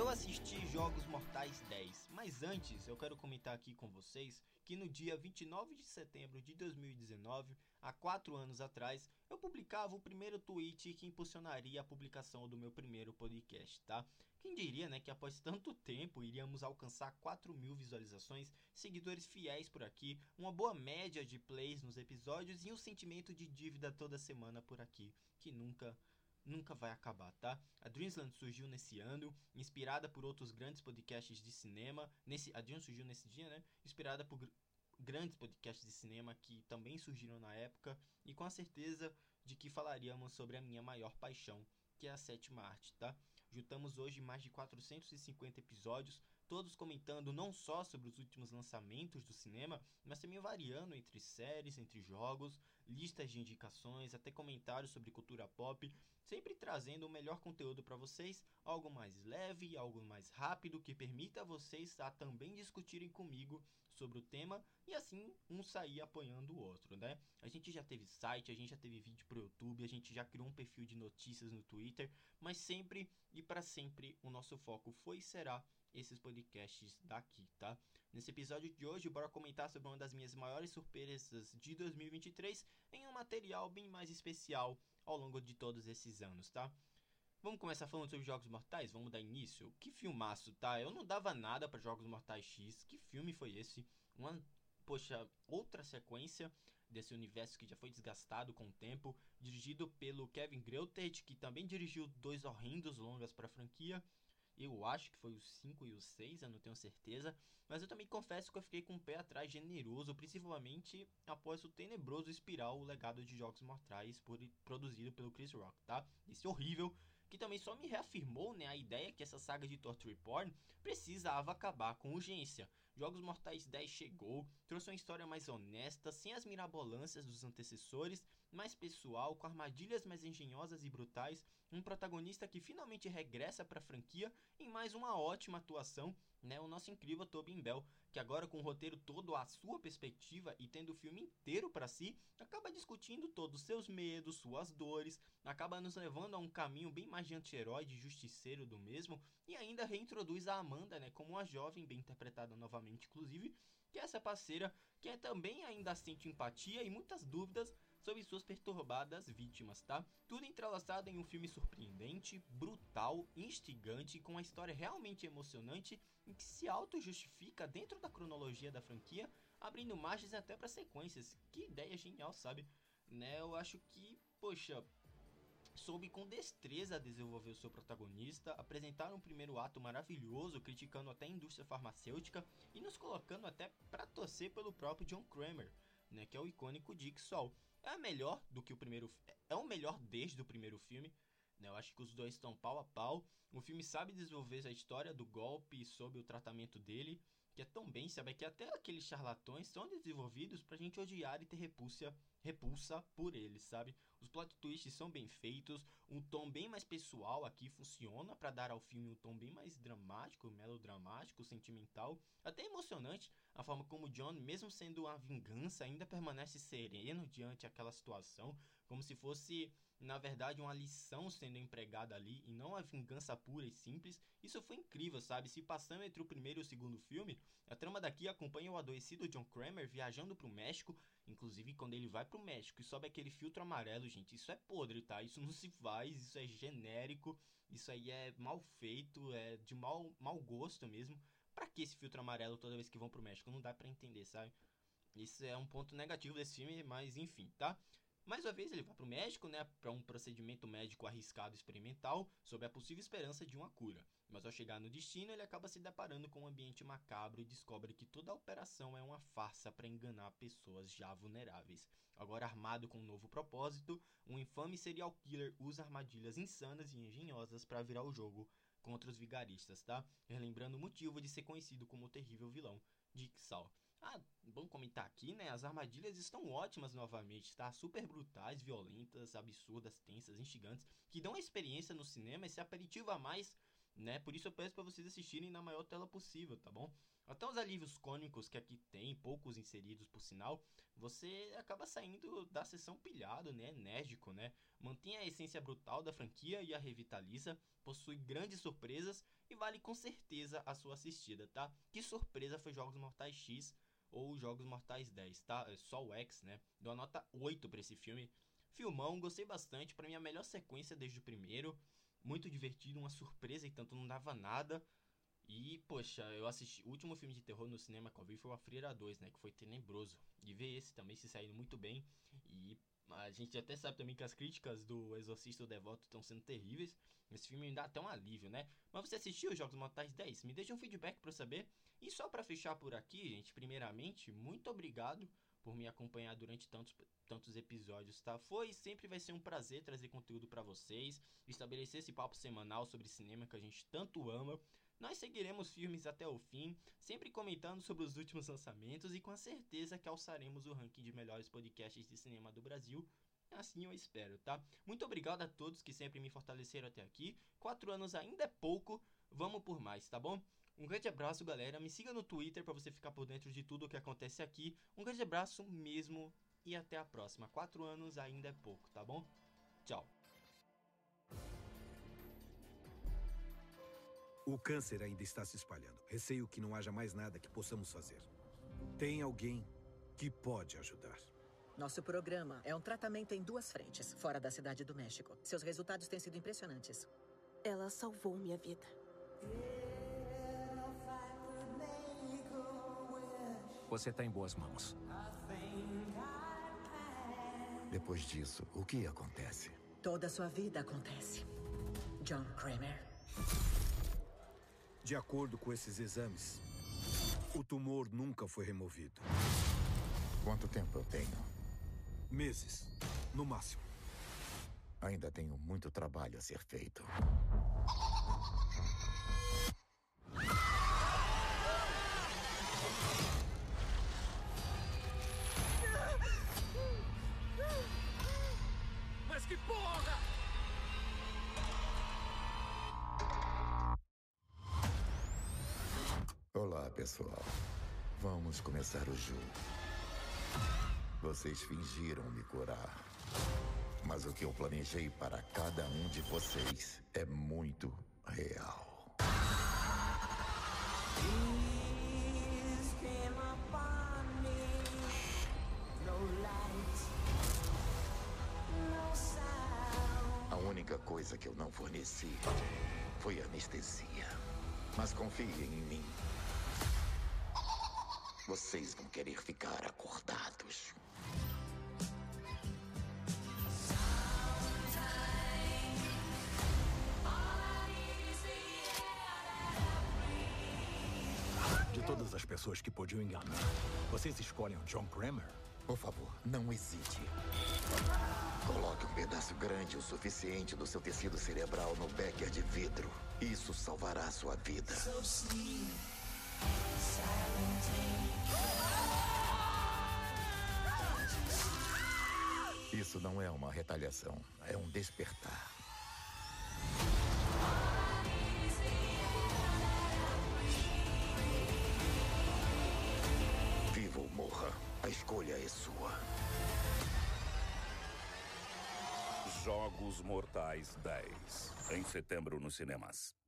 Eu assisti Jogos Mortais 10, mas antes eu quero comentar aqui com vocês que no dia 29 de setembro de 2019, há quatro anos atrás, eu publicava o primeiro tweet que impulsionaria a publicação do meu primeiro podcast, tá? Quem diria, né, que após tanto tempo iríamos alcançar 4 mil visualizações, seguidores fiéis por aqui, uma boa média de plays nos episódios e um sentimento de dívida toda semana por aqui, que nunca nunca vai acabar, tá? A Dreamsland surgiu nesse ano, inspirada por outros grandes podcasts de cinema. Nesse, a Dream surgiu nesse dia, né? Inspirada por gr grandes podcasts de cinema que também surgiram na época e com a certeza de que falaríamos sobre a minha maior paixão, que é a sétima arte, tá? Juntamos hoje mais de 450 episódios, todos comentando não só sobre os últimos lançamentos do cinema, mas também variando entre séries, entre jogos, listas de indicações, até comentários sobre cultura pop, sempre trazendo o melhor conteúdo para vocês, algo mais leve, algo mais rápido que permita vocês a também discutirem comigo sobre o tema e assim um sair apoiando o outro, né? A gente já teve site, a gente já teve vídeo pro YouTube, a gente já criou um perfil de notícias no Twitter, mas sempre e para sempre o nosso foco foi e será esses podcasts daqui, tá? Nesse episódio de hoje, bora comentar sobre uma das minhas maiores surpresas de 2023 em um material bem mais especial ao longo de todos esses anos, tá? Vamos começar falando sobre Jogos Mortais? Vamos dar início? Que filmaço, tá? Eu não dava nada para Jogos Mortais X. Que filme foi esse? Uma, poxa, outra sequência desse universo que já foi desgastado com o tempo, dirigido pelo Kevin Greutert, que também dirigiu dois horrendos longas para a franquia. Eu acho que foi o 5 e o 6, eu não tenho certeza. Mas eu também confesso que eu fiquei com o pé atrás generoso, principalmente após o tenebroso espiral O Legado de Jogos Mortais, por, produzido pelo Chris Rock, tá? Esse horrível que também só me reafirmou né, a ideia que essa saga de Torture Porn precisava acabar com urgência. Jogos Mortais 10 chegou, trouxe uma história mais honesta, sem as mirabolâncias dos antecessores, mais pessoal, com armadilhas mais engenhosas e brutais, um protagonista que finalmente regressa para a franquia em mais uma ótima atuação, né, o nosso incrível Tobin Bell, que agora com o roteiro todo à sua perspectiva e tendo o filme inteiro para si, acaba discutindo todos os seus medos, suas dores, acaba nos levando a um caminho bem mais de anti-herói, de justiceiro do mesmo, e ainda reintroduz a Amanda, né, como uma jovem bem interpretada novamente, inclusive, que é essa parceira que é também ainda sente empatia e muitas dúvidas sobre suas perturbadas vítimas, tá? Tudo entrelaçado em um filme surpreendente, brutal, instigante, com uma história realmente emocionante e que se auto-justifica dentro da cronologia da franquia, abrindo margens até para sequências. Que ideia genial, sabe? Né? Eu acho que, poxa, soube com destreza desenvolver o seu protagonista, apresentar um primeiro ato maravilhoso, criticando até a indústria farmacêutica e nos colocando até para torcer pelo próprio John Kramer, né, que é o icônico Dick Sol é melhor do que o primeiro. É o melhor desde o primeiro filme. Né? Eu acho que os dois estão pau a pau. O filme sabe desenvolver a história do golpe sobre o tratamento dele, que é tão bem, sabe? Que até aqueles charlatões são desenvolvidos pra gente odiar e ter repulsa, repulsa por eles, sabe? Os plot twists são bem feitos, um tom bem mais pessoal aqui funciona para dar ao filme um tom bem mais dramático, melodramático, sentimental, até emocionante. A forma como John, mesmo sendo uma vingança, ainda permanece sereno diante aquela situação, como se fosse na verdade, uma lição sendo empregada ali e não a vingança pura e simples. Isso foi incrível, sabe? Se passando entre o primeiro e o segundo filme, a trama daqui acompanha o adoecido John Kramer viajando para o México. Inclusive, quando ele vai para o México e sobe aquele filtro amarelo, gente, isso é podre, tá? Isso não se faz, isso é genérico, isso aí é mal feito, é de mau, mau gosto mesmo. Pra que esse filtro amarelo toda vez que vão pro México? Não dá para entender, sabe? Isso é um ponto negativo desse filme, mas enfim, tá? Mais uma vez ele vai para o médico, né, para um procedimento médico arriscado experimental, sob a possível esperança de uma cura. Mas ao chegar no destino, ele acaba se deparando com um ambiente macabro e descobre que toda a operação é uma farsa para enganar pessoas já vulneráveis. Agora armado com um novo propósito, um infame serial killer usa armadilhas insanas e engenhosas para virar o jogo contra os vigaristas, tá? Relembrando o motivo de ser conhecido como o terrível vilão Dick Saw. Ah, vamos comentar aqui, né? As armadilhas estão ótimas novamente, tá? Super brutais, violentas, absurdas, tensas, instigantes, que dão a experiência no cinema, esse aperitivo a mais, né? Por isso eu peço para vocês assistirem na maior tela possível, tá bom? Até os alívios cônicos que aqui tem, poucos inseridos por sinal, você acaba saindo da sessão pilhado, né? Enérgico, né? Mantém a essência brutal da franquia e a revitaliza, possui grandes surpresas e vale com certeza a sua assistida, tá? Que surpresa foi Jogos Mortais X ou Jogos Mortais 10, tá? É só o X, né? Dou a nota 8 para esse filme. Filmão, gostei bastante, para mim a melhor sequência desde o primeiro. Muito divertido, uma surpresa e tanto não dava nada. E, poxa, eu assisti. O último filme de terror no cinema que eu vi foi o A Freira 2, né? Que foi tenebroso. E ver esse também se saindo muito bem. E a gente até sabe também que as críticas do Exorcista do Devoto estão sendo terríveis. Esse filme me dá até um alívio, né? Mas você assistiu os Jogos Mortais 10? Me deixa um feedback para saber. E só para fechar por aqui, gente, primeiramente, muito obrigado por me acompanhar durante tantos, tantos episódios, tá? Foi e sempre vai ser um prazer trazer conteúdo para vocês, estabelecer esse papo semanal sobre cinema que a gente tanto ama. Nós seguiremos filmes até o fim, sempre comentando sobre os últimos lançamentos e com a certeza que alçaremos o ranking de melhores podcasts de cinema do Brasil. Assim eu espero, tá? Muito obrigado a todos que sempre me fortaleceram até aqui. Quatro anos ainda é pouco, vamos por mais, tá bom? Um grande abraço, galera. Me siga no Twitter para você ficar por dentro de tudo o que acontece aqui. Um grande abraço mesmo e até a próxima. Quatro anos ainda é pouco, tá bom? Tchau. O câncer ainda está se espalhando. Receio que não haja mais nada que possamos fazer. Tem alguém que pode ajudar. Nosso programa é um tratamento em duas frentes, fora da cidade do México. Seus resultados têm sido impressionantes. Ela salvou minha vida. Você está em boas mãos. Depois disso, o que acontece? Toda a sua vida acontece. John Kramer. De acordo com esses exames, o tumor nunca foi removido. Quanto tempo eu tenho? Meses, no máximo. Ainda tenho muito trabalho a ser feito. Pessoal. Vamos começar o jogo. Vocês fingiram me curar. Mas o que eu planejei para cada um de vocês é muito real. A única coisa que eu não forneci foi anestesia. Mas confiem em mim. Vocês vão querer ficar acordados. De todas as pessoas que podiam enganar, vocês escolhem o John Kramer? Por favor, não hesite. Coloque um pedaço grande o suficiente do seu tecido cerebral no becker de vidro. Isso salvará a sua vida. Isso não é uma retaliação, é um despertar. Viva ou morra, a escolha é sua. Jogos Mortais 10. Em setembro nos cinemas.